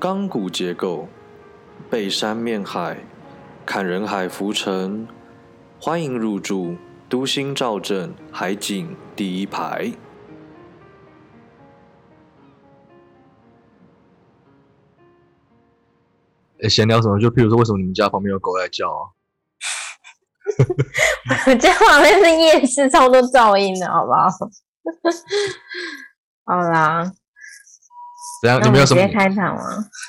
钢骨结构，背山面海，看人海浮沉。欢迎入住都心兆镇海景第一排。诶闲聊什么？就譬如说，为什么你们家旁边有狗在叫啊？我家旁边是夜市，超多噪音的，好不好？好啦，怎样？你没有什么们直接？开场吗？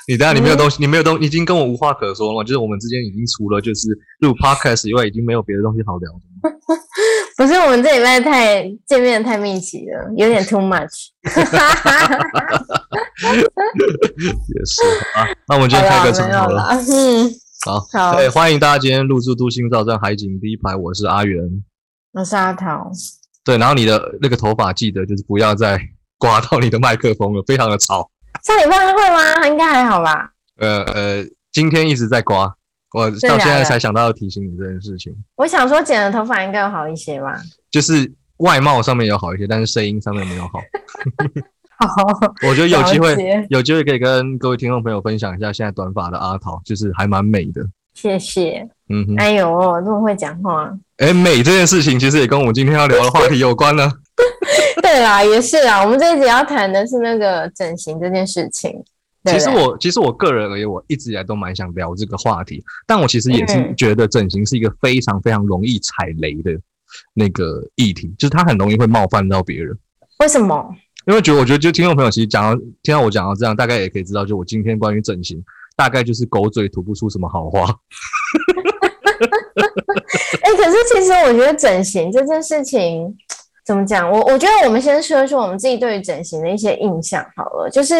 你等下你没有东西，你没有东，你已经跟我无话可说了嘛？就是我们之间已经除了就是录 podcast 以外，已经没有别的东西好聊了。不是，我们这礼拜太见面太密集了，有点 too much。也是啊。那我们今天开个场好了。好，好对，欢迎大家今天入住都心造站海景第一排，我是阿元。我是阿桃。对，然后你的那个头发记得就是不要再刮到你的麦克风了，非常的吵。上礼拜会吗？应该还好吧。呃呃，今天一直在刮，我到现在才想到要提醒你这件事情，我想说剪了头发应该有好一些吧。就是外貌上面有好一些，但是声音上面没有好。好，我觉得有机会，有机会可以跟各位听众朋友分享一下现在短发的阿桃，就是还蛮美的。谢谢。嗯哼，哎呦，我这么会讲话。哎，美这件事情其实也跟我们今天要聊的话题有关呢。对啦，也是啊。我们这一集要谈的是那个整形这件事情。其实我其实我个人而言，我一直以来都蛮想聊这个话题，但我其实也是嗯觉得整形是一个非常非常容易踩雷的那个议题，就是它很容易会冒犯到别人。为什么？因为觉得我觉得就听众朋友其实讲到听到我讲到这样，大概也可以知道，就我今天关于整形，大概就是狗嘴吐不出什么好话。哎、可是其实我觉得整形这件事情怎么讲？我我觉得我们先说说我们自己对于整形的一些印象好了。就是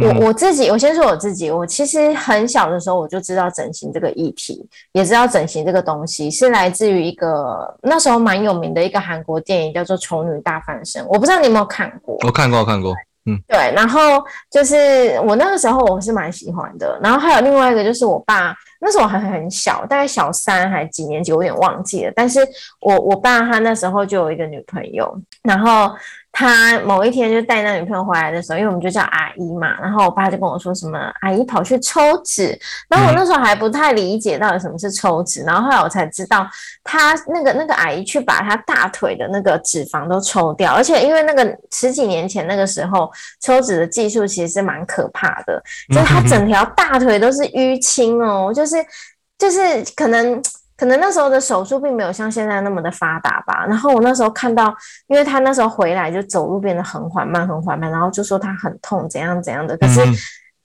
我、嗯我自己，我先说我自己，我其实很小的时候我就知道整形这个议题，也知道整形这个东西是来自于一个那时候蛮有名的一个韩国电影，叫做《丑女大翻身》。我不知道你有没有看过？我看过，我看过，嗯对，然后就是我那个时候我是蛮喜欢的，然后还有另外一个就是我爸那时候我还很小，大概小三还几年级，我有点忘记了。但是我我爸他那时候就有一个女朋友，然后他某一天就带那女朋友回来的时候，因为我们就叫阿姨嘛，然后我爸就跟我说什么阿姨跑去抽脂，然后我那时候还不太理解到底什么是抽脂，然后后来我才知道他那个那个阿姨去把他大腿的那个脂肪都抽掉，而且因为那个十几年前那个时候抽脂的技术其实是蛮可怕的，就是他整条大腿都是淤青哦，就是就是可能。可能那时候的手术并没有像现在那么的发达吧。然后我那时候看到，因为他那时候回来就走路变得很缓慢，很缓慢，然后就说他很痛，怎样怎样的。可是，嗯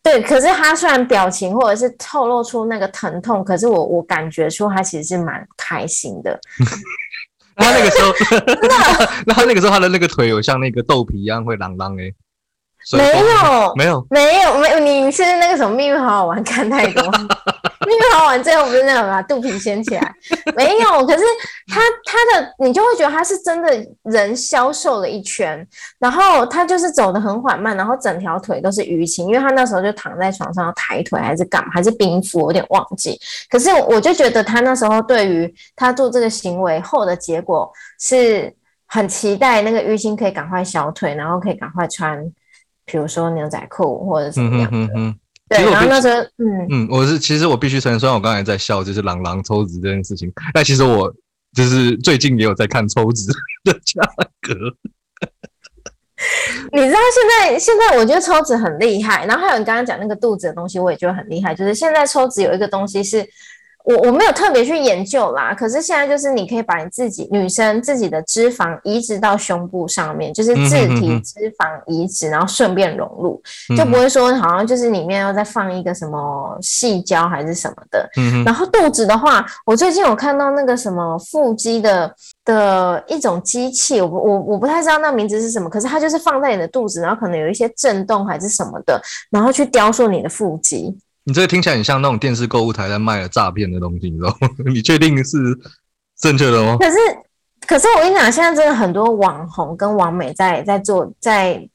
对，可是他虽然表情或者是透露出那个疼痛，可是我我感觉出他其实是蛮开心的。那他那个时候，那他那个时候他的那个腿有像那个豆皮一样会啷啷诶，所以没有，没有，没有，没有，你是那个什么秘密好好玩看太多。秘密好好玩最后不是那个把肚皮掀起来？没有，可是他他的你就会觉得他是真的人消瘦了一圈，然后他就是走得很缓慢，然后整条腿都是淤青，因为他那时候就躺在床上要抬腿还是干嘛，还是冰敷，有点忘记。可是我就觉得他那时候对于他做这个行为后的结果是很期待那个淤青可以赶快消退，然后可以赶快穿，比如说牛仔裤或者怎么样的。哼哼哼。对，然后那时候，嗯，嗯，我是其实我必须承认，虽然我刚才在笑，就是朗朗抽脂这件事情，但其实我就是最近也有在看抽脂的价格。你知道现在现在我觉得抽脂很厉害，然后还有你刚刚讲那个肚子的东西，我也觉得很厉害。就是现在抽脂有一个东西是。我我没有特别去研究啦，可是现在就是你可以把你自己女生自己的脂肪移植到胸部上面，就是自体脂肪移植，然后顺便融入，嗯就不会说好像就是里面要再放一个什么细胶还是什么的。嗯，然后肚子的话，我最近有看到那个什么腹肌的的一种机器，我不我我不太知道那名字是什么，可是它就是放在你的肚子，然后可能有一些震动还是什么的，然后去雕塑你的腹肌。你这个听起来很像那种电视购物台在卖的诈骗的东西，你知道吗？你确定是正确的吗？可是可是我跟你讲，现在真的很多网红跟网美在在做在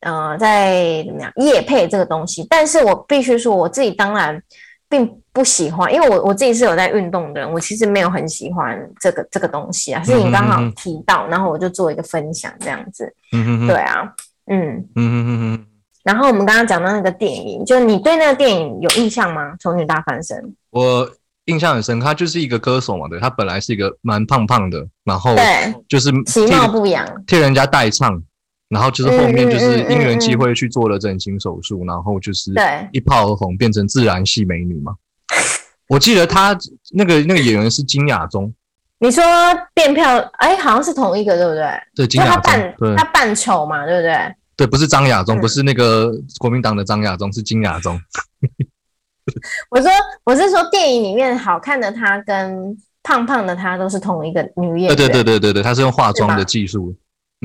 呃在怎么样夜配这个东西，但是我必须说我自己当然并不喜欢，因为我我自己是有在运动的人，我其实没有很喜欢这个这个东西啊，是你刚好嗯嗯嗯提到，然后我就做一个分享这样子。嗯哼哼，对啊，嗯，嗯哼哼哼。然后我们刚刚讲到那个电影，就你对那个电影有印象吗？《丑女大翻身》。我印象很深，她就是一个歌手嘛，对，她本来是一个蛮胖胖的，然后对，就是其貌不扬，替人家代唱，然后就是后面就是因缘际会去做了整形手术，然后就是对一炮而红，变成自然系美女嘛。我记得她那个那个演员是金雅中，你说变漂，哎，好像是同一个，对不对？对，金雅中，扮对他扮丑嘛，对不对？对，不是张亚中，嗯不是那个国民党的张亚中，是金雅中。我说我是说电影里面好看的她跟胖胖的她都是同一个女演员。对对对对对对，他是用化妆的技术。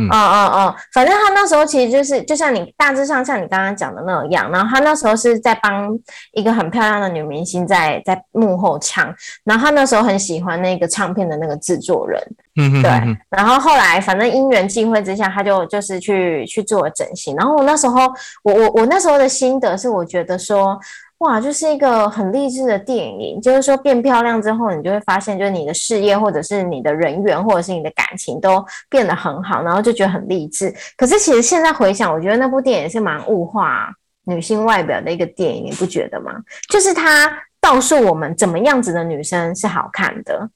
哦哦哦，反正他那时候其实就是，就像你大致上像你刚刚讲的那样，然后他那时候是在帮一个很漂亮的女明星在在幕后唱，然后他那时候很喜欢那个唱片的那个制作人，对嗯哼哼。哼，然后后来反正因缘际会之下，他就就是去去做了整形，然后我那时候我我我那时候的心得是，我觉得说。哇，就是一个很励志的电影，就是说变漂亮之后，你就会发现，就是你的事业或者是你的人缘或者是你的感情都变得很好，然后就觉得很励志。可是其实现在回想，我觉得那部电影是蛮物化女性外表的一个电影，你不觉得吗？就是它告诉我们怎么样子的女生是好看的，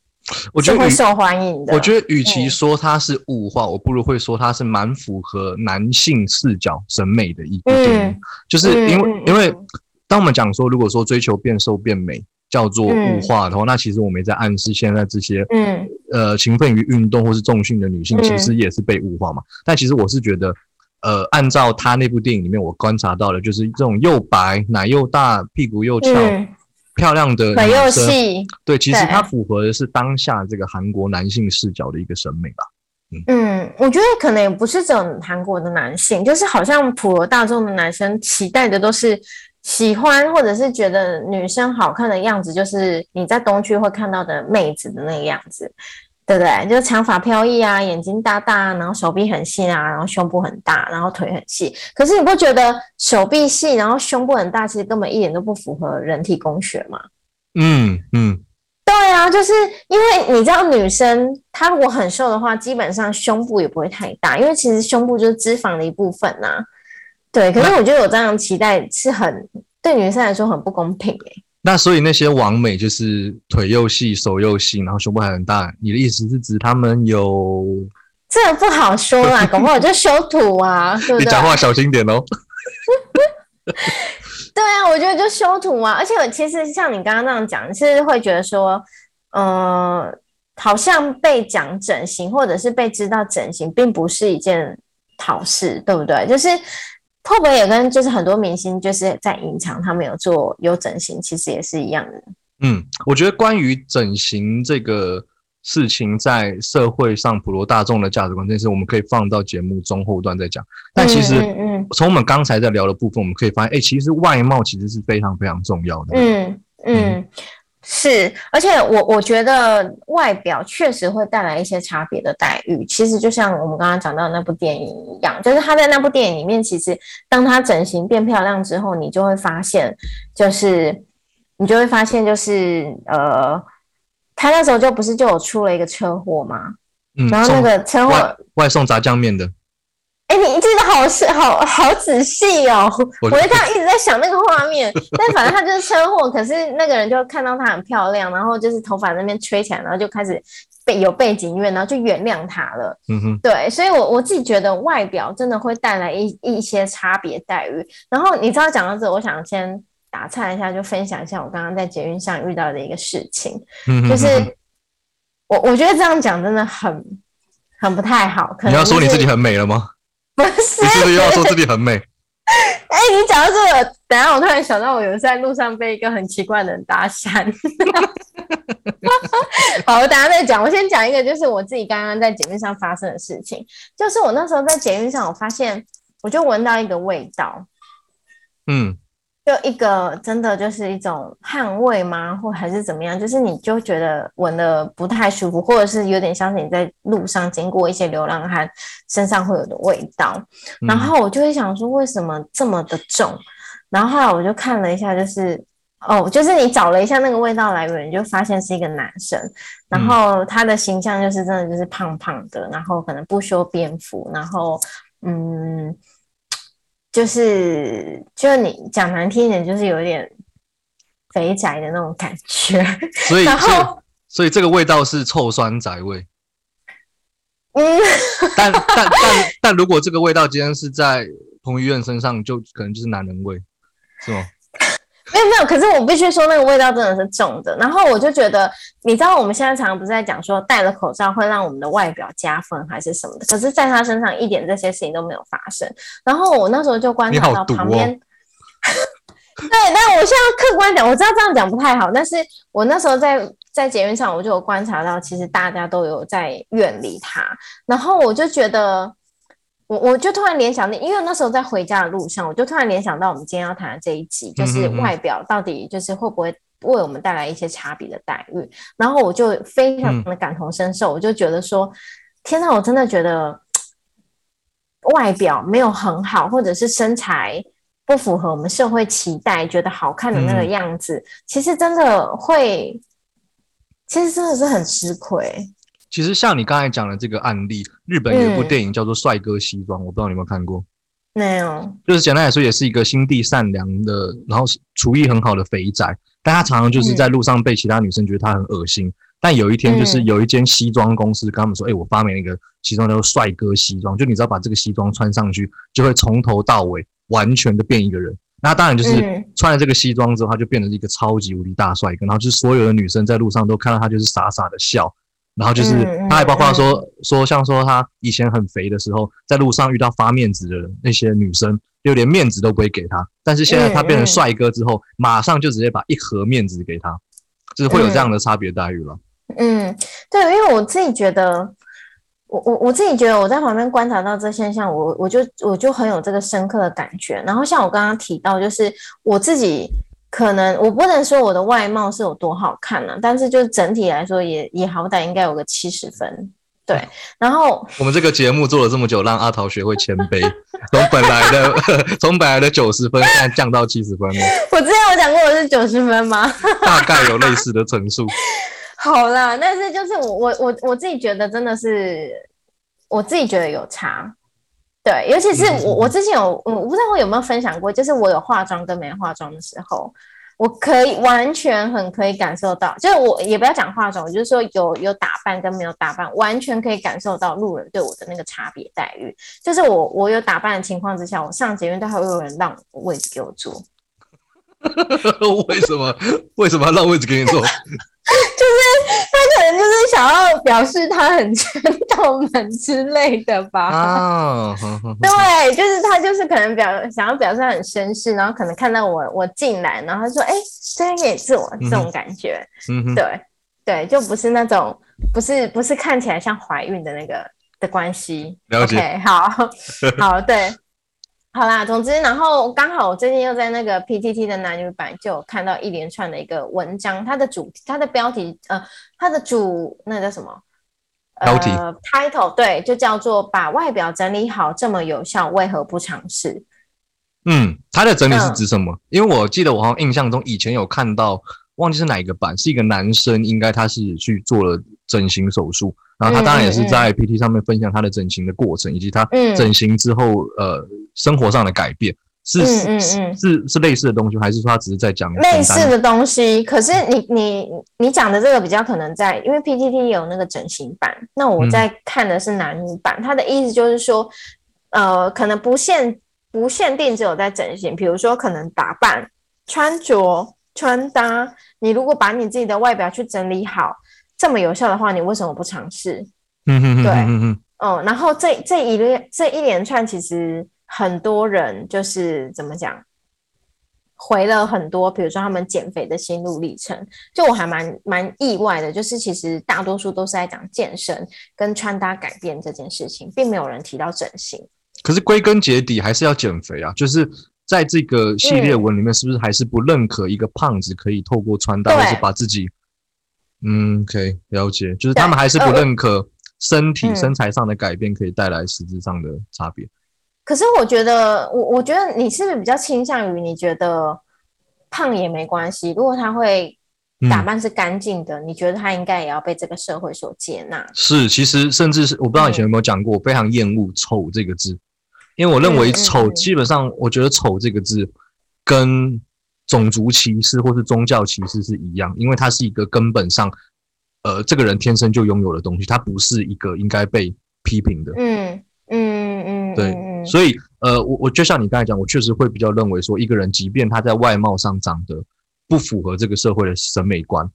我觉得会受欢迎的。我觉得与其嗯说它是物化，我不如会说它是蛮符合男性视角审美的一部电影。嗯就是因为、因为嗯当我们讲说，如果说追求变瘦变美叫做物化的话，那其实我们也在暗示现在这些嗯。呃勤奋于运动或是重训的女性，嗯。其实也是被物化嘛。但其实我是觉得，呃，按照他那部电影里面我观察到的，就是这种又白、奶又大、屁股又翘、嗯，漂亮的腿又细，对，其实对。它符合的是当下这个韩国男性视角的一个审美吧。嗯，我觉得可能也不是只有韩国的男性，就是好像普罗大众的男生期待的都是喜欢或者是觉得女生好看的样子，就是你在东区会看到的妹子的那个样子，对不对？就是长发飘逸啊，眼睛大大，然后手臂很细啊，然后胸部很大，然后腿很细。可是你不觉得手臂细，然后胸部很大，其实根本一点都不符合人体工学吗？嗯嗯，对啊，就是因为你知道，女生她如果很瘦的话，基本上胸部也不会太大，因为其实胸部就是脂肪的一部分呐、对，可是我觉得有这样期待是很对女生来说很不公平诶、那所以那些完美就是腿又细、手又细，然后胸部还很大，你的意思是指他们有？这个不好说啦，搞不好就修图啊，对不对？你讲话小心点哦。对啊，我觉得就修图啊，而且我其实像你刚刚那样讲，是会觉得说，呃，好像被讲整形或者是被知道整形，并不是一件好事，对不对？就是会不会也跟就是很多明星就是在隐藏他们有做有整形，其实也是一样的。嗯，我觉得关于整形这个事情，在社会上普罗大众的价值观这件事，我们可以放到节目中后段再讲。但其实嗯嗯从我们刚才在聊的部分，我们可以发现，哎，其实外貌其实是非常非常重要的。嗯嗯，是，而且我我觉得外表确实会带来一些差别的待遇。其实就像我们刚刚讲到的那部电影一样，就是他在那部电影里面，其实当他整形变漂亮之后，你就会发现，就是你就会发现，就是呃，他那时候就不是就有出了一个车祸吗，嗯，然后那个车祸外，外送炸酱面的，哎，你记得好是好好仔细哦！我我就这样一直在想那个画面，但反正他就是车祸，可是那个人就看到他很漂亮，然后就是头发那边吹起来，然后就开始背有背景音乐，然后就原谅他了。嗯哼，对，所以我我自己觉得外表真的会带来一一些差别待遇。然后你知道讲到这，我想先打岔一下，就分享一下我刚刚在捷运上遇到的一个事情，嗯哼就是我我觉得这样讲真的很很不太好。可能你要说你自己很美了吗？不是你是不是又要说自己很美？哎、你讲到这个，等下我突然想到，我有一次在路上被一个很奇怪的人搭讪。好，我等一下再讲。我先讲一个，就是我自己刚刚在捷运上发生的事情。就是我那时候在捷运上，我发现我就闻到一个味道，嗯就一个真的就是一种汗味吗，或还是怎么样？就是你就觉得闻的不太舒服，或者是有点像是你在路上经过一些流浪汉身上会有的味道。嗯然后我就会想说，为什么这么的重？然后后来我就看了一下，就是哦，就是你找了一下那个味道来源，你就发现是一个男生，然后他的形象就是真的就是胖胖的，然后可能不修边幅，然后嗯，就是就你讲难听一点，就是有点肥宅的那种感觉。所以 然后所以这个味道是臭酸宅味。嗯，但但但但如果这个味道今天是在彭于晏身上，就可能就是男人味，是吗？没有没有，可是我必须说那个味道真的是重的。然后我就觉得，你知道我们现在常常不是在讲说戴了口罩会让我们的外表加分还是什么的，可是在他身上一点这些事情都没有发生。然后我那时候就观察到旁边，对，但我现在客观讲，我知道这样讲不太好，但是我那时候在在捷运上，我就有观察到，其实大家都有在远离他，然后我就觉得。我我就突然联想到，因为那时候在回家的路上，我就突然联想到我们今天要谈的这一集，就是外表到底就是会不会为我们带来一些差别的待遇。然后我就非常的感同身受，我就觉得说，天呐，我真的觉得外表没有很好，或者是身材不符合我们社会期待，觉得好看的那个嗯样子，其实真的会，其实真的是很吃亏。其实像你刚才讲的这个案例，日本有一部嗯电影叫做《帅哥西装》，我不知道你有没有看过。没有，就是简单来说，也是一个心地善良的，然后厨艺很好的肥宅，但他常常就是在路上被其他女生觉得他很恶心。但有一天，就是嗯有一间西装公司跟他们说：“哎、我发明了一个西装叫做帅哥西装，就你只要把这个西装穿上去，就会从头到尾完全的变一个人。”那当然就是嗯穿了这个西装之后，他就变成一个超级无敌大帅哥，然后就是所有的女生在路上都看到他就是傻傻的笑。然后就是他还包括说说像说他以前很肥的时候，在路上遇到发面子的那些女生，就连面子都不会给他。但是现在他变成帅哥之后，马上就直接把一盒面子给他，就是会有这样的差别待遇了。嗯，对，因为我自己觉得，我我我自己觉得我在旁边观察到这现象，我我就我就很有这个深刻的感觉。然后像我刚刚提到，就是我自己可能我不能说我的外貌是有多好看呢、但是就是整体来说也也好歹应该有个七十分。对，然后我们这个节目做了这么久，让阿桃学会谦卑，从本来的 从本来的九十分，现在降到七十分了，我之前有讲过我是九十分吗？大概有类似的陈述。好啦，但是就是我我我我自己觉得真的是，我自己觉得有差，对，尤其是我我之前有我我不知道我有没有分享过，就是我有化妆跟没化妆的时候，我可以完全很可以感受到，就是我也不要讲化妆，我就是说有有打扮跟没有打扮，完全可以感受到路人对我的那个差别待遇。就是我我有打扮的情况之下，我上捷运都还会有人让位置给我坐。为什么为什么要让位置给你坐？他 可能就是想要表示他很 gentleman 之类的吧。啊，哼哼哼对，就是他就是可能表想要表示他很绅士，然后可能看到我我进来，然后他说：“哎、这边可以坐。”这种感觉，嗯，对对，就不是那种不是不是看起来像怀孕的那个的关系。了解 OK，好 好对。好啦，总之，然后刚好我最近又在那个 PTT 的男女版就有看到一连串的一个文章，它的主它的标题呃，它的主那叫什么？标题呃，title 对，就叫做把外表整理好这么有效，为何不尝试？嗯，它的整理是嗯指什么？因为我记得我好像印象中以前有看到，忘记是哪一个版，是一个男生，应该他是去做了整形手术，然后他当然也是在 PT 上面分享他的整形的过程，以及他嗯。整形之后呃生活上的改变，是嗯是嗯是嗯。是是类似的东西，还是说他只是在讲类似的东西，可是你你你讲的这个比较可能在，因为 PTT 有那个整形版，那我嗯。在看的是男女版，他的意思就是说，呃，可能不限不限定只有在整形，比如说可能打扮、穿着、穿搭，你如果把你自己的外表去整理好，这么有效的话，你为什么不尝试？嗯哼哼对嗯，然后这这一连这一连串，其实很多人就是怎么讲，回了很多，比如说他们减肥的心路历程，就我还蛮蛮意外的，就是其实大多数都是在讲健身跟穿搭改变这件事情，并没有人提到整形。可是归根结底还是要减肥啊，就是在这个系列文里面，是不是还是不认可一个胖子可以透过穿搭，对。或是把自己，嗯，可以了解，就是他们还是不认可身体、嗯。身材上的改变可以带来实质上的差别。可是我觉得，我我觉得你是不是比较倾向于你觉得胖也没关系，如果他会嗯。打扮是干净的，你觉得他应该也要被这个社会所接纳？是，其实甚至是我不知道以前有没有讲过，我非常厌恶“丑”这个字，因为我认为丑嗯基本上，我觉得丑这个字跟种族歧视或是宗教歧视是一样，因为它是一个根本上，呃，这个人天生就拥有的东西，它不是一个应该被批评的。嗯嗯嗯，对，所以呃，我我就像你刚才讲，我确实会比较认为说，一个人即便他在外貌上长得不符合这个社会的审美观，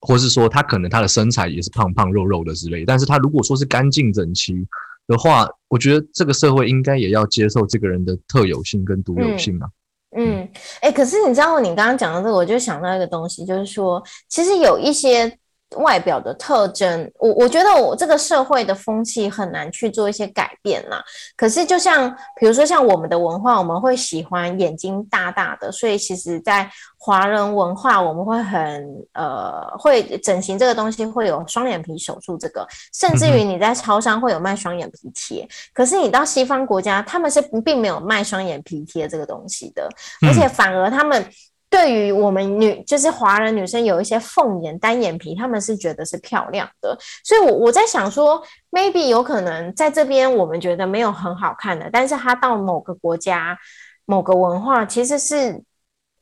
或是说他可能他的身材也是胖胖肉肉的之类，但是他如果说是干净整齐的话，我觉得这个社会应该也要接受这个人的特有性跟独有性啊。嗯，哎、可是你知道，你刚刚讲到这个，我就想到一个东西，就是说，其实有一些外表的特征，我我觉得我这个社会的风气很难去做一些改变啦。可是，就像比如说像我们的文化，我们会喜欢眼睛大大的，所以其实，在华人文化，我们会很呃，会整形这个东西会有双眼皮手术这个，甚至于你在超商会有卖双眼皮贴。可是你到西方国家，他们是并没有卖双眼皮贴这个东西的，而且反而他们对于我们女，就是华人女生有一些凤眼、单眼皮，他们是觉得是漂亮的。所以我，我在想说，maybe 有可能在这边我们觉得没有很好看的，但是她到某个国家、某个文化，其实是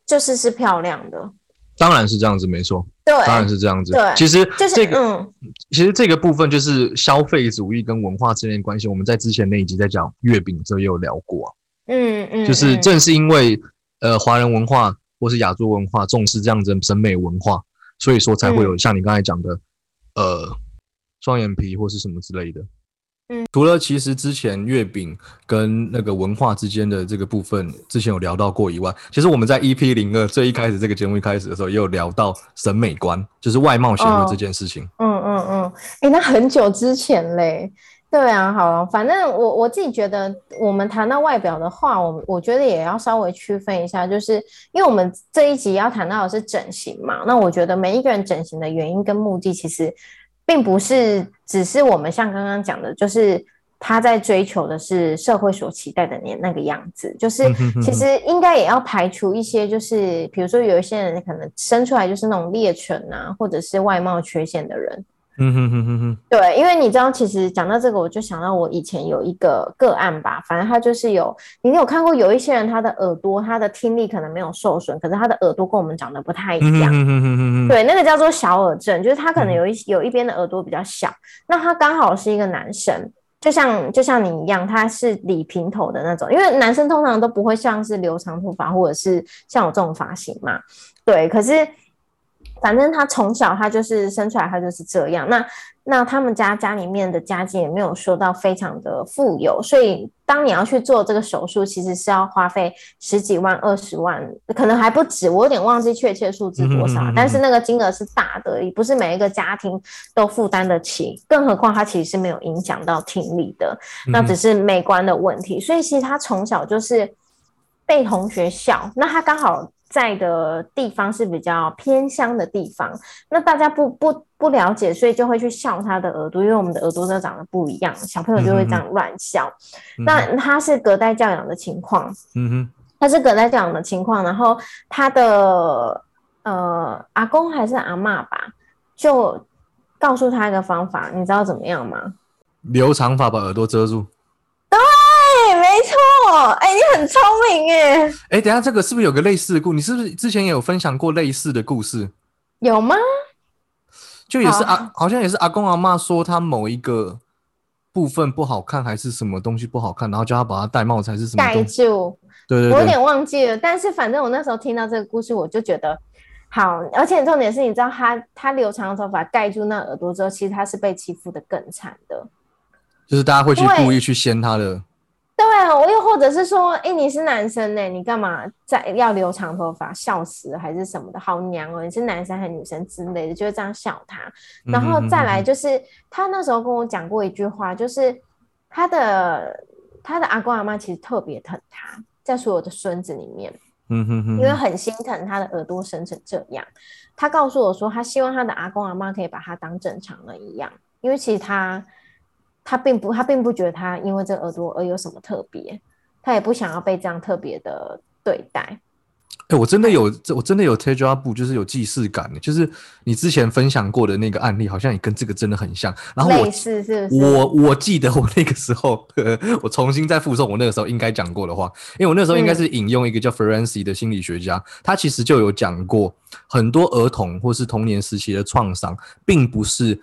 就是是漂亮的。当然是这样子，没错，对，当然是这样子。对其实就是这个，嗯其实这个部分就是消费主义跟文化之间的关系。我们在之前那一集在讲月饼的时候也有聊过啊。嗯嗯，就是嗯正是因为呃华人文化或是亚洲文化重视这样子的审美文化，所以说才嗯会有像你刚才讲的，呃双眼皮或是什么之类的。嗯，除了其实之前月饼跟那个文化之间的这个部分，之前有聊到过以外，其实我们在 EP 零二最一开始这个节目一开始的时候，也有聊到审美观，就是外貌协会哦这件事情。嗯嗯嗯，哎、那很久之前嘞。对啊，好，反正我我自己觉得，我们谈到外表的话，我我觉得也要稍微区分一下，就是因为我们这一集要谈到的是整形嘛，那我觉得每一个人整形的原因跟目的，其实并不是只是我们像刚刚讲的，就是他在追求的是社会所期待的那那个样子，就是其实应该也要排除一些，就是比如说有一些人可能生出来就是那种劣犬啊，或者是外貌缺陷的人。嗯哼哼哼哼，对，因为你知道，其实讲到这个，我就想到我以前有一个个案吧，反正他就是有，你有看过有一些人他的耳朵，他的听力可能没有受损，可是他的耳朵跟我们长得不太一样。嗯哼哼哼对，那个叫做小耳症，就是他可能嗯有一有一边的耳朵比较小，那他刚好是一个男生，就像就像你一样，他是理平头的那种，因为男生通常都不会像是留长头发或者是像我这种发型嘛，对，可是反正他从小他就是生出来他就是这样，那那他们家家里面的家境也没有说到非常的富有，所以当你要去做这个手术，其实是要花费十几万、二十万，可能还不止，我有点忘记确切数字多少，嗯哼嗯哼但是那个金额是大的，也不是每一个家庭都负担得起，更何况他其实是没有影响到听力的，那只是美观的问题，所以其实他从小就是被同学笑，那他刚好在的地方是比较偏乡的地方，那大家不不不了解，所以就会去笑他的耳朵，因为我们的耳朵都长得不一样，小朋友就会这样乱笑。嗯那他是隔代教养的情况，嗯哼，他是隔代教养的情况，然后他的呃阿公还是阿嬷吧，就告诉他一个方法，你知道怎么样吗？留长发把耳朵遮住。对，没错，哎、你很聪明哎，哎，等下这个是不是有个类似的故？你是不是之前也有分享过类似的故事？有吗？就也是好阿，好像也是阿公阿妈说他某一个部分不好看，还是什么东西不好看，然后叫他把它戴帽子，还是什么盖东西？住。对对对，我有点忘记了，但是反正我那时候听到这个故事，我就觉得好，而且重点是，你知道他他留长头发盖住那耳朵之后，其实他是被欺负的更惨的。就是大家会去故意去掀他的。对啊，我又或者是说，哎、你是男生呢、你干嘛在要留长头发？笑死了还是什么的？好娘哦！你是男生还是女生之类的，就会这样笑他。然后再来就是，他那时候跟我讲过一句话，就是他的他的阿公阿妈其实特别疼他，在所有的孙子里面，嗯哼哼，因为很心疼他的耳朵生成这样。他告诉我说，他希望他的阿公阿妈可以把他当正常人一样，因为其实他他并不他并不觉得他因为这个耳朵而有什么特别，他也不想要被这样特别的对待。哎、我真的有，这我真的有 t e j a b，就是有既视感的，就是你之前分享过的那个案例，好像也跟这个真的很像。然后我类似是是？我我记得我那个时候，我重新再复诵我那个时候应该讲过的话，因为我那时候应该是引用一个叫 Ferenczi 的心理学家，他其实就有讲过，很多儿童或是童年时期的创伤，并不是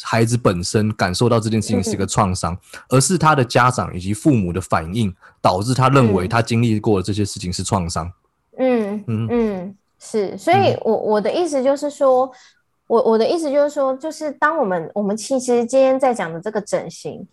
孩子本身感受到这件事情是一个创伤，而是他的家长以及父母的反应，导致他认为嗯。他经历过的这些事情是创伤。嗯嗯嗯，是，所以我我的意思就是说，我我的意思就是说，就是当我们我们其实今天在讲的这个整形，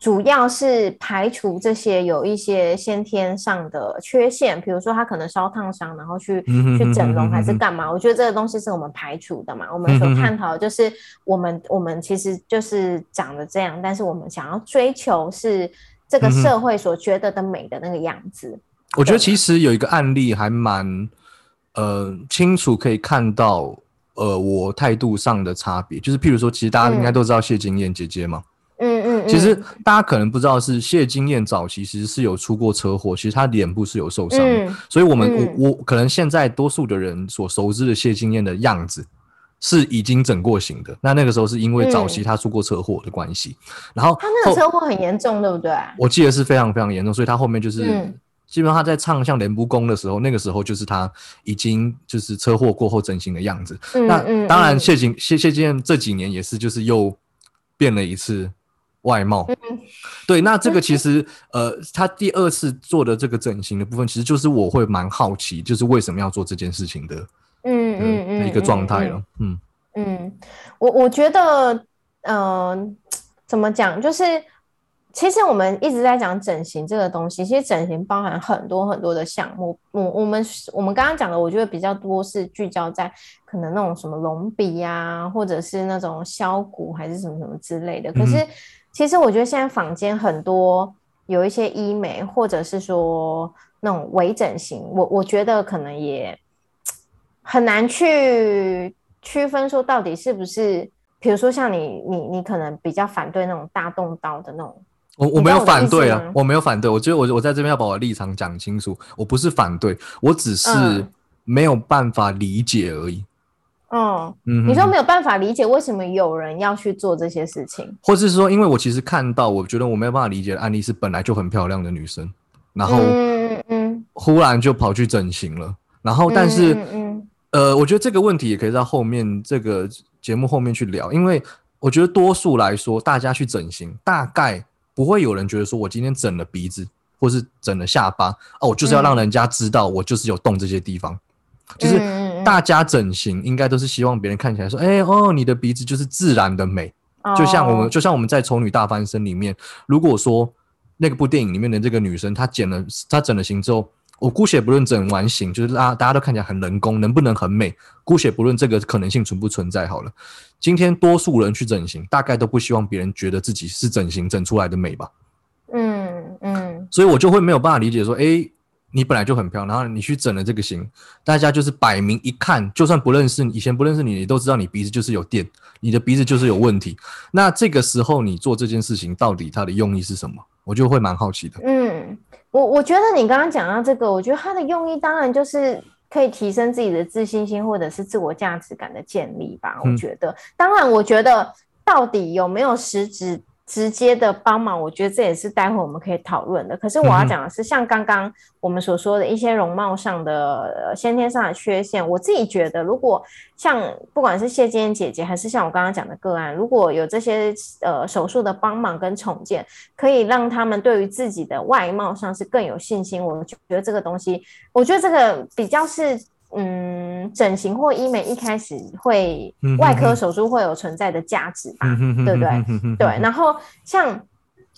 主要是排除这些有一些先天上的缺陷，比如说他可能烧烫伤，然后去去整容还是干嘛？我觉得这个东西是我们排除的嘛。我们所探讨的就是我们我们其实就是长得这样，但是我们想要追求是这个社会所觉得的美的那个样子。我觉得其实有一个案例还蛮呃清楚可以看到呃我态度上的差别，就是譬如说，其实大家应该都知道谢金燕姐姐嘛，嗯嗯，其实嗯大家可能不知道是谢金燕早期其实是有出过车祸，其实她脸部是有受伤的，嗯所以我们、嗯我我可能现在多数的人所熟知的谢金燕的样子。是已经整过型的，那那个时候是因为早期她出过车祸的关系，然后嗯他那后个车祸很严重，对不对？我记得是非常非常严重，所以她后面就是、嗯基本上他在唱像《莲不公》的时候，那个时候就是他已经就是车祸过后整形的样子。那当然嗯谢金谢谢金燕这几年也是就是又变了一次外貌。嗯对，那这个其实呃，他第二次做的这个整形的部分，其实就是我会蛮好奇，就是为什么要做这件事情的嗯嗯嗯一个状态了。嗯嗯，我我觉得，呃，怎么讲？就是其实我们一直在讲整形这个东西，其实整形包含很多很多的项目。我我们我们刚刚讲的，我觉得比较多是聚焦在可能那种什么隆鼻啊，或者是那种削骨还是什么什么之类的。可是嗯其实我觉得现在坊间很多有一些医美，或者是说那种微整形，我我觉得可能也很难去区分说到底是不是，比如说像你你你可能比较反对那种大动刀的那种，我我没有反对啊，我没有反对。我觉得我我在这边要把我的立场讲清楚，我不是反对，我只是嗯没有办法理解而已。嗯，嗯哼，你说没有办法理解为什么有人要去做这些事情，或是说，因为我其实看到，我觉得我没有办法理解的案例是本来就很漂亮的女生，然后嗯嗯忽然就跑去整形了，然后但是、嗯嗯呃，我觉得这个问题也可以在后面这个节目后面去聊，因为我觉得多数来说，大家去整形，大概不会有人觉得说我今天整了鼻子或是整了下巴，哦，我就是要让人家知道我就是有动这些地方，就是嗯嗯嗯大家整形应该都是希望别人看起来说，哎、哦，你的鼻子就是自然的美。嗯，就像我们，哦就像我们在《丑女大翻身》里面，如果说那个部电影里面的这个女生，她剪了，她整了形之后，我姑且不论整完形，就是大家大家都看起来很人工，能不能很美，姑且不论这个可能性存不存在好了。今天多数人去整形，大概都不希望别人觉得自己是整形整出来的美吧，嗯嗯所以我就会没有办法理解说，诶，你本来就很漂亮，然后你去整了这个型，大家就是摆明一看，就算不认识你，以前不认识你，你都知道你鼻子就是有电，你的鼻子就是有问题。那这个时候你做这件事情，到底它的用意是什么？我就会蛮好奇的。嗯，我我觉得你刚刚讲到这个，我觉得它的用意当然就是可以提升自己的自信心或者是自我价值感的建立吧。我嗯觉得，当然，我觉得到底有没有实质直接的帮忙，我觉得这也是待会我们可以讨论的。可是我要讲的是，像刚刚我们所说的一些容貌上的、呃先天上的缺陷，我自己觉得，如果像不管是谢金燕姐姐，还是像我刚刚讲的个案，如果有这些呃手术的帮忙跟重建，可以让他们对于自己的外貌上是更有信心。我觉得这个东西，我觉得这个比较是。嗯，整形或医美一开始会外科手术会有存在的价值吧，对不对对，然后像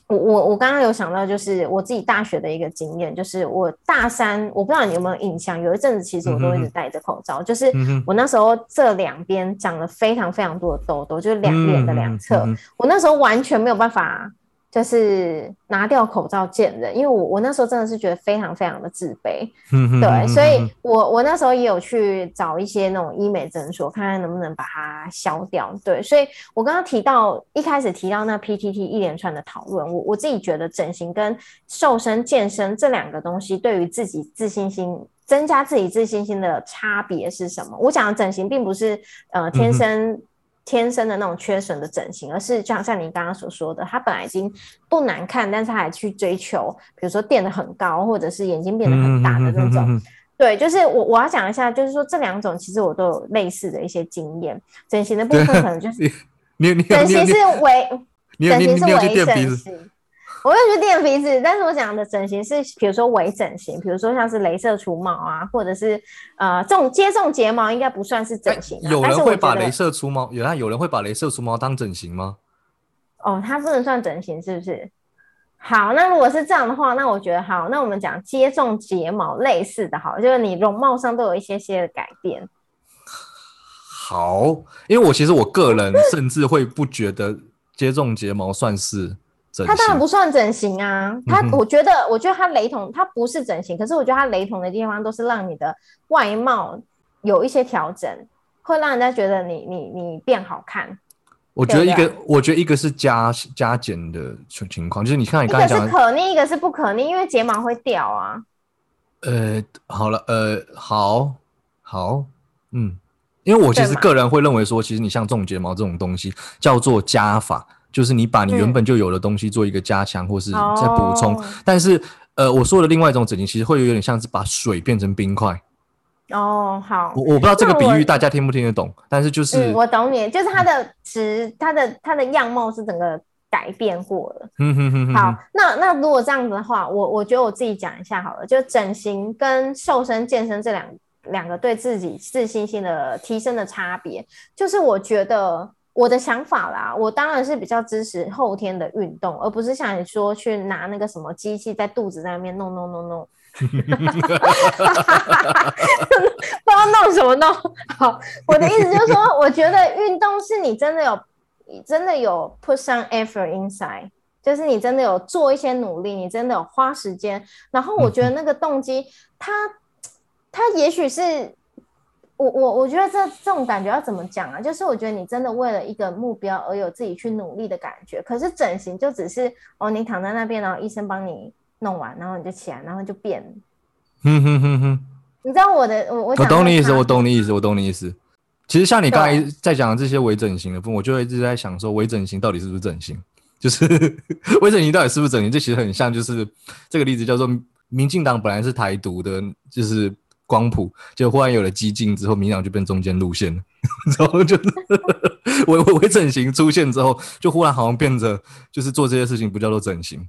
我我我刚刚有想到，就是我自己大学的一个经验，就是我大三，我不知道你有没有印象，有一阵子其实我都一直戴着口罩，就是我那时候这两边长了非常非常多的痘痘，就是两脸的两侧，我那时候完全没有办法。就是拿掉口罩见人，因为我我那时候真的是觉得非常非常的自卑，对，所以我我那时候也有去找一些那种医美诊所，看看能不能把它消掉。对，所以我刚刚提到一开始提到那 PTT 一连串的讨论，我我自己觉得整形跟瘦身健身这两个东西对于自己自信心增加自己自信心的差别是什么？我讲的整形并不是呃天生、天生的那种缺损的整形，而是像像你刚刚所说的，他本来已经不难看，但是他还去追求，比如说垫得很高，或者是眼睛变得很大的那种。对，就是我我要讲一下，就是说这两种其实我都有类似的一些经验。整形的部分可能就是你你整形是微，你整形是你有去微垫鼻子？整形。我有去垫鼻子，但是我讲的整形是，比如说微整形，比如说像是镭射除毛啊，或者是呃种接种睫毛，应该不算是整形、啊有人会把镭射除毛，有人有人会把镭射除毛当整形吗？哦，它不能算整形，是不是？好，那如果是这样的话，那我觉得好，那我们讲接种睫毛类似的，好，就是你容貌上都有一些些的改变。好，因为我其实我个人甚至会不觉得接种睫毛算是它当然不算整形啊，它嗯我觉得，我觉得它雷同，它不是整形，可是我觉得它雷同的地方都是让你的外貌有一些调整，会让人家觉得你你你变好看。我觉得一对？个，我觉得一个是加加减的情情况，就是你看你刚才讲的，可逆，一个是不可逆，因为睫毛会掉啊。呃，好了，呃，好，好，嗯，因为我其实个人会认为说，其实你像种睫毛这种东西叫做加法，就是你把你原嗯本就有的东西做一个加强或是再补充，哦。但是呃，我说的另外一种整形，其实会有点像是把水变成冰块。哦，好。我，我不知道这个比喻大家听不听得懂，但是就是，嗯，我懂你，就是它的值，它的它的样貌是整个改变过了。嗯哼哼哼。好，那那如果这样子的话，我我觉得我自己讲一下好了，就整形跟瘦身健身这两两个对自己自信心的提升的差别，就是我觉得我的想法啦，我当然是比较支持后天的运动，而不是像你说去拿那个什么机器在肚子在那边弄弄弄弄。不知道弄什么弄。好，我的意思就是说，我觉得运动是你真的有，真的有 put some effort inside，就是你真的有做一些努力，你真的有花时间。然后我觉得那个动机，它它也许是。我我我觉得这这种感觉要怎么讲啊？就是我觉得你真的为了一个目标而有自己去努力的感觉。可是整形就只是哦，你躺在那边，然后医生帮你弄完，然后你就起来，然后就变。哼哼哼哼。你知道我的我我我懂你意思，我懂你意思，我懂你意思。其实像你刚才在讲的这些微整形的部分，我就一直在想说，微整形到底是不是整形？就是 微整形到底是不是整形？这其实很像，就是这个例子叫做民进党本来是台独的，就是光谱，就忽然有了激进之后，民进党就变中间路线了，然后就是 微微微整形出现之后，就忽然好像变着就是做这些事情不叫做整形，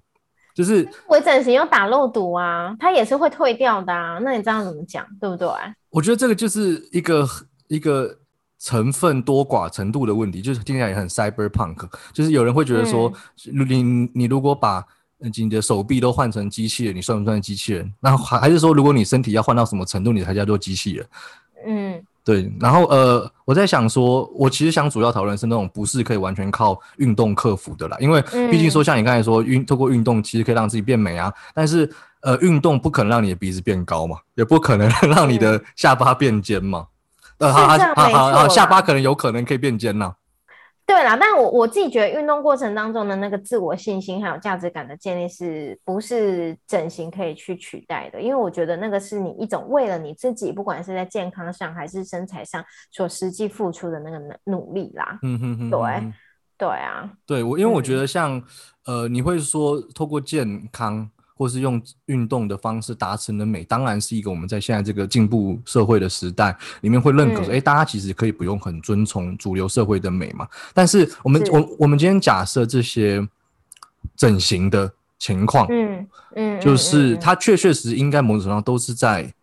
就是微整形又打肉毒啊，它也是会退掉的啊。那你这样怎么讲，对不对？我觉得这个就是一个一个成分多寡程度的问题，就是听起来也很 cyberpunk，就是有人会觉得说，你你如果把呃你的手臂都换成机器人，你算不算机器人？那还还是说，如果你身体要换到什么程度，你才叫做机器人？嗯，对，然后呃，我在想说，我其实想主要讨论是那种不是可以完全靠运动克服的啦，因为毕竟说像你刚才说，运透过运动其实可以让自己变美啊，但是呃，运动不可能让你的鼻子变高嘛，也不可能让你的下巴变尖嘛。呃，好好好好下巴可能有可能可以变尖呐、对啦。但我我自己觉得运动过程当中的那个自我信心还有价值感的建立，是不是整形可以去取代的？因为我觉得那个是你一种为了你自己，不管是在健康上还是身材上所实际付出的那个努努力啦。嗯哼哼，对对啊，对我，因为我嗯觉得像、呃，你会说透过健康或是用运动的方式达成的美，当然是一个我们在现在这个进步社会的时代里面会认可说，嗯。哎、大家其实可以不用很遵从主流社会的美嘛。但是我们是。我我们今天假设这些整形的情况，嗯嗯，就是它确确实实应该某种程度上都是在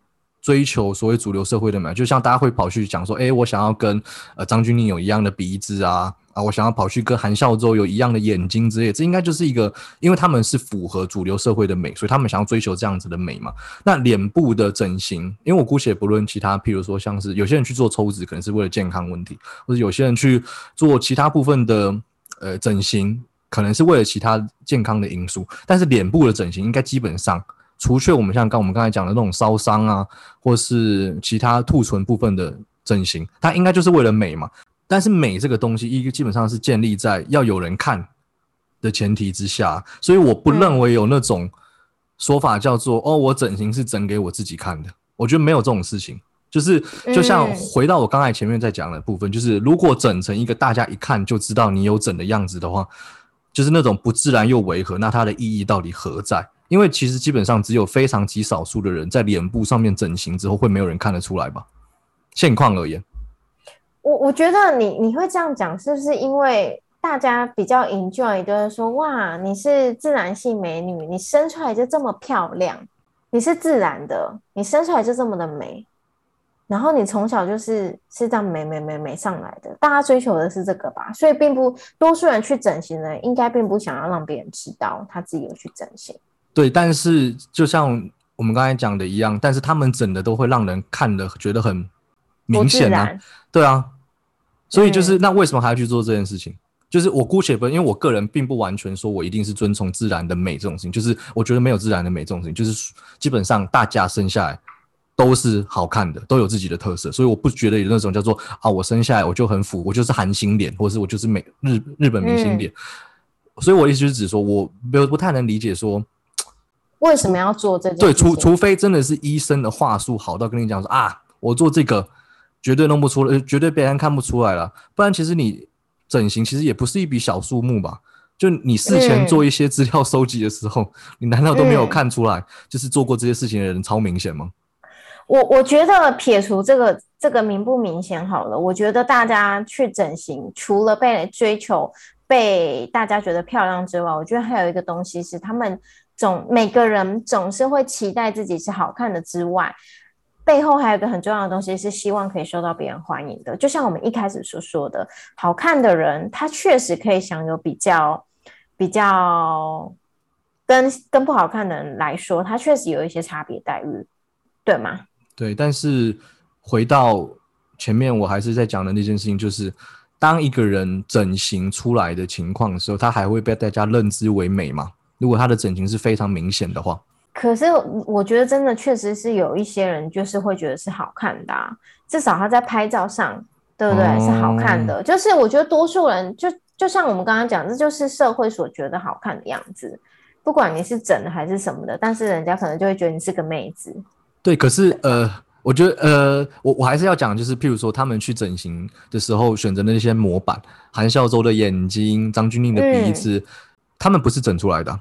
追求所谓主流社会的美，就像大家会跑去讲说，哎、我想要跟呃张钧甯有一样的鼻子啊，啊，我想要跑去跟韩孝周有一样的眼睛之类，这应该就是一个，因为他们是符合主流社会的美，所以他们想要追求这样子的美嘛。那脸部的整形，因为我姑且不论其他，譬如说像是有些人去做抽脂，可能是为了健康问题，或者有些人去做其他部分的呃整形，可能是为了其他健康的因素，但是脸部的整形应该基本上。除却我们像刚我们刚才讲的那种烧伤啊，或是其他兔唇部分的整形，它应该就是为了美嘛。但是美这个东西，一个基本上是建立在要有人看的前提之下，所以我不认为有那种说法叫做、哦，我整形是整给我自己看的。我觉得没有这种事情。就是就像回到我刚才前面在讲的部分，就是如果整成一个大家一看就知道你有整的样子的话，就是那种不自然又违和，那它的意义到底何在？因为其实基本上只有非常极少数的人在脸部上面整形之后，会没有人看得出来吧？现况而言，我我觉得你你会这样讲，是不是因为大家比较 enjoy，就是说哇，你是自然系美女，你生出来就这么漂亮，你是自然的，你生出来就这么的美，然后你从小就是是这样美美美美上来的，大家追求的是这个吧？所以并不多数人去整形的，应该并不想要让别人知道他自己有去整形。对，但是就像我们刚才讲的一样，但是他们整的都会让人看的觉得很明显啊，对啊，所以就是、嗯那为什么还要去做这件事情？就是我姑且不，因为我个人并不完全说我一定是遵从自然的美这种事情，就是我觉得没有自然的美这种事情，就是基本上大家生下来都是好看的，都有自己的特色，所以我不觉得有那种叫做啊，我生下来我就很腐，我就是韩星脸，或者是我就是美日日本明星脸。所以我的意思就是指说，我没有不太能理解说，为什么要做这件对？除除非真的是医生的话术好到跟你讲说啊，我做这个绝对弄不出来，呃绝对别人看不出来了。不然其实你整形其实也不是一笔小数目吧？就你事前嗯做一些资料收集的时候，你难道都没有嗯看出来，就是做过这些事情的人超明显吗？我我觉得撇除这个这个明不明显好了，我觉得大家去整形，除了被追求、被大家觉得漂亮之外，我觉得还有一个东西是他们总每个人总是会期待自己是好看的之外，背后还有一个很重要的东西是希望可以受到别人欢迎的。就像我们一开始所说的，好看的人他确实可以享有比较比较跟跟不好看的人来说，他确实有一些差别待遇，对吗？对，但是回到前面，我还是在讲的那件事情，就是当一个人整形出来的情况的时候，他还会被大家认知为美吗？如果他的整形是非常明显的话，可是我觉得真的确实是有一些人就是会觉得是好看的、啊，至少他在拍照上，对不对？哦是好看的。就是我觉得多数人就就像我们刚刚讲，这就是社会所觉得好看的样子，不管你是整的还是什么的，但是人家可能就会觉得你是个妹子。对，可是呃，我觉得呃，我我还是要讲，就是譬如说他们去整形的时候选择的那些模板，韩孝周的眼睛、张钧甯的鼻子，他们不是整出来的啊、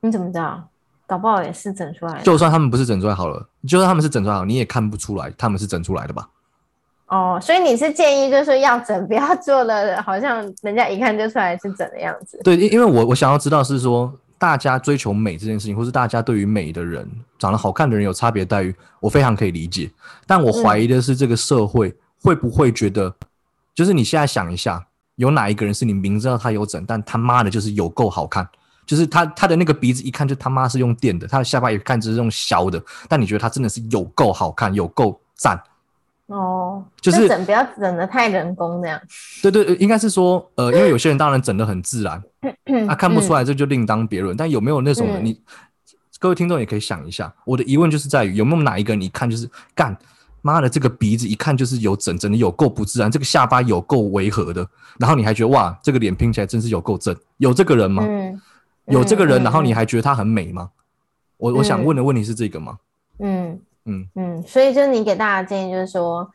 你怎么知道？搞不好也是整出来的。就算他们不是整出来好了，就算他们是整出来好，你也看不出来他们是整出来的吧？哦，所以你是建议就是说要整，不要做的好像人家一看就出来是整的样子。对，因因为我我想要知道是说，大家追求美这件事情，或是大家对于美的人、长得好看的人有差别待遇，我非常可以理解。但我怀疑的是，这个社会会不会觉得，就是你现在想一下，有哪一个人是你明知道他有整，但他妈的就是有够好看，就是他他的那个鼻子一看就他妈是用电的，他的下巴一看就是用削的，但你觉得他真的是有够好看，有够赞。哦，就是整不要整的太人工那样。对对，呃应该是说，呃，因为有些人当然整的很自然，啊，看不出来这就另当别论。但有没有那种人，嗯你各位听众也可以想一下。我的疑问就是在于，有没有哪一个你看就是干妈的这个鼻子一看就是有整，整的有够不自然，这个下巴有够违和的，然后你还觉得哇，这个脸拼起来真是有够正，有这个人吗？嗯，有这个人，嗯然后你还觉得他很美吗？我我想嗯问的问题是这个吗？嗯嗯嗯，所以就是你给大家的建议就是说，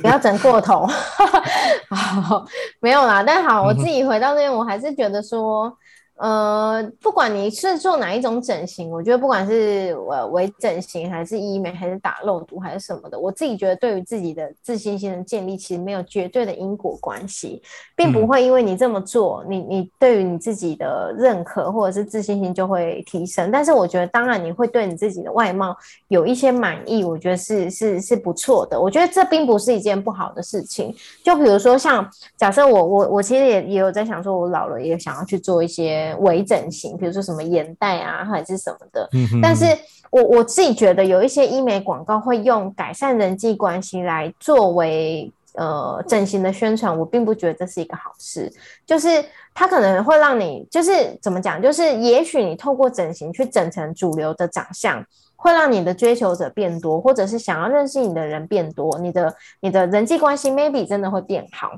不要整过头。好，没有啦。但好，我自己回到那边，我还是觉得说，呃，不管你是做哪一种整形，我觉得不管是呃微整形，还是医美，还是打肉毒，还是什么的，我自己觉得对于自己的自信心的建立，其实没有绝对的因果关系，并不嗯会因为你这么做，你你对于你自己的认可或者是自信心就会提升。但是我觉得，当然你会对你自己的外貌有一些满意，我觉得是是是不错的。我觉得这并不是一件不好的事情。就比如说像假设我我我其实也也有在想说，我老了也想要去做一些微整形，比如说什么眼袋啊，还是什么的。嗯但是我我自己觉得有一些医美广告会用改善人际关系来作为呃整形的宣传，我并不觉得这是一个好事。就是它可能会让你，就是怎么讲，就是也许你透过整形去整成主流的长相。会让你的追求者变多，或者是想要认识你的人变多，你的你的人际关系 maybe 真的会变好。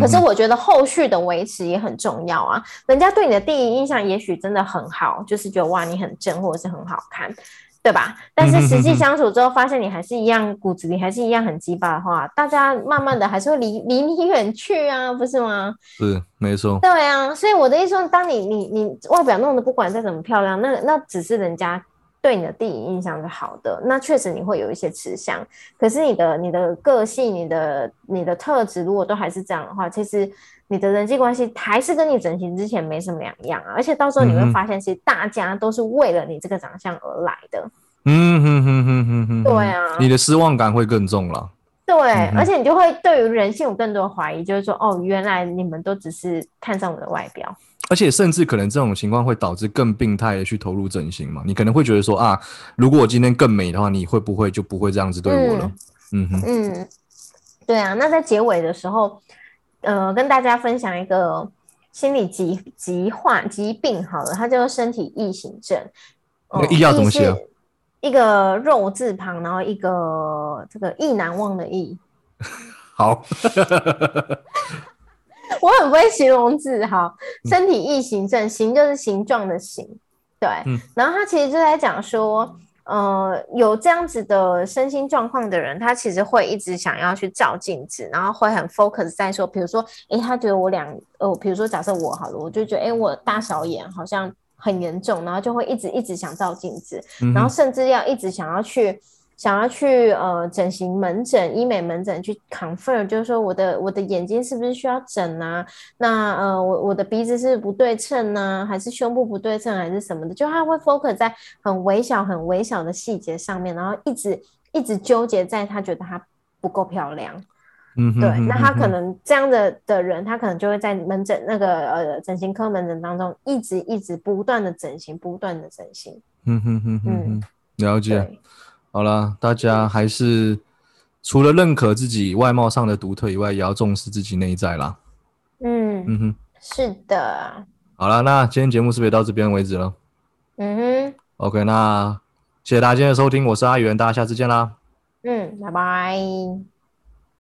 可是我觉得后续的维持也很重要啊。人家对你的第一印象也许真的很好，就是觉得哇你很正或者是很好看，对吧？但是实际相处之后，发现你还是一样骨子里还是一样很鸡巴的话，大家慢慢的还是会离离你远去啊，不是吗？是没错。对啊，所以我的意思说，当你你你外表弄得不管再怎么漂亮，那那只是人家对你的第一印象是好的，那确实你会有一些吃相。可是你的你的个性、你的你的特质，如果都还是这样的话，其实你的人际关系还是跟你整形之前没什么两样啊。而且到时候你会发现，其实大家都是为了你这个长相而来的。嗯哼哼哼哼哼，对啊，你的失望感会更重了。对，而且你就会对于人性有更多的怀疑，就是说，哦，原来你们都只是看上我的外表。而且甚至可能这种情况会导致更病态的去投入整形嘛？你可能会觉得说啊，如果我今天更美的话，你会不会就不会这样子对我了？嗯哼，嗯，对啊。那在结尾的时候，呃，跟大家分享一个心理疾疾患疾病，好了，它叫做身体异形症。那异要怎么写？一个肉字旁，然后一个这个意难忘的意。好。我很不会形容字哈，身体异形症，形就是形状的形，对，然后他其实就在讲说，呃，有这样子的身心状况的人，他其实会一直想要去照镜子，然后会很 focus 在说，比如说，诶，他觉得我两，呃，比如说假设我好了，我就觉得，诶，我大小眼好像很严重，然后就会一直一直想照镜子，然后甚至要一直想要去。想要去呃整形门诊、医美门诊去 confirm，就是说我的我的眼睛是不是需要整啊？那呃我我的鼻子是不对称呢，还是胸部不对称，还是什么的？就他会 focus 在很微小、很微小的细节上面，然后一直一直纠结在他觉得他不够漂亮。嗯，对。那他可能这样的的人，他可能就会在门诊那个呃整形科门诊当中，一直一直不断的整形，不断的整形。嗯哼哼哼哼，了解。好了，大家还是除了认可自己外貌上的独特以外，也要重视自己内在啦。嗯嗯哼，是的。好了，那今天节目是不是到这边为止了？嗯哼。OK，那谢谢大家今天的收听，我是阿元，大家下次见啦。嗯，拜拜。